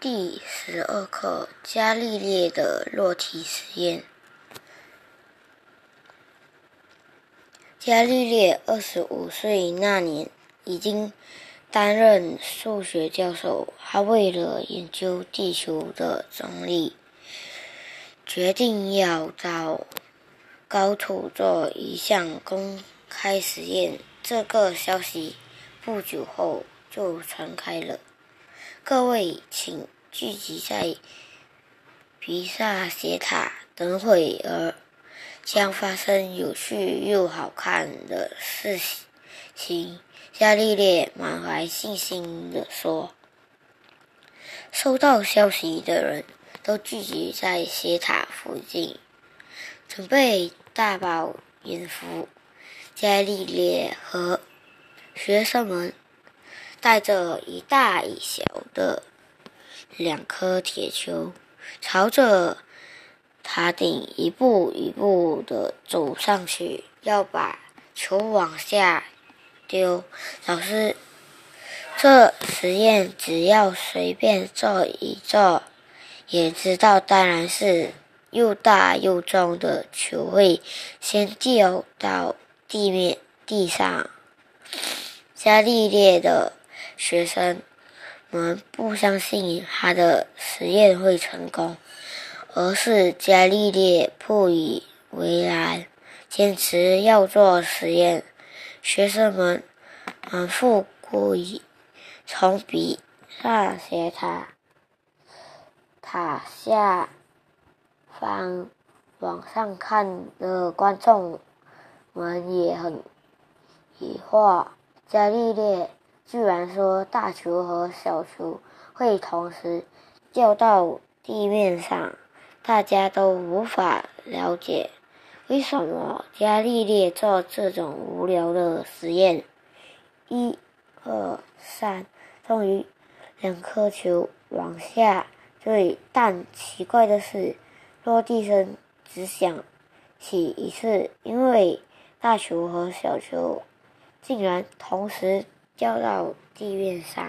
第十二课：伽利略的落体实验。伽利略二十五岁那年，已经担任数学教授。他为了研究地球的重力，决定要到高处做一项公开实验。这个消息不久后就传开了。各位，请聚集在比萨斜塔，等会儿将发生有趣又好看的事情。伽利略满怀信心地说：“收到消息的人都聚集在斜塔附近，准备大饱眼福。”伽利略和学生们。带着一大一小的两颗铁球，朝着塔顶一步一步的走上去，要把球往下丢。老师，这实验只要随便做一做，也知道，当然是又大又重的球会先掉到地面地上。伽利略的。学生们不相信他的实验会成功，而是伽利略不以为然，坚持要做实验。学生们反复故意从比萨斜塔塔下方往上看的观众们也很疑惑，伽利略。居然说大球和小球会同时掉到地面上，大家都无法了解为什么伽利略做这种无聊的实验。一、二、三，终于两颗球往下坠，但奇怪的是，落地声只响起一次，因为大球和小球竟然同时。掉到地面上。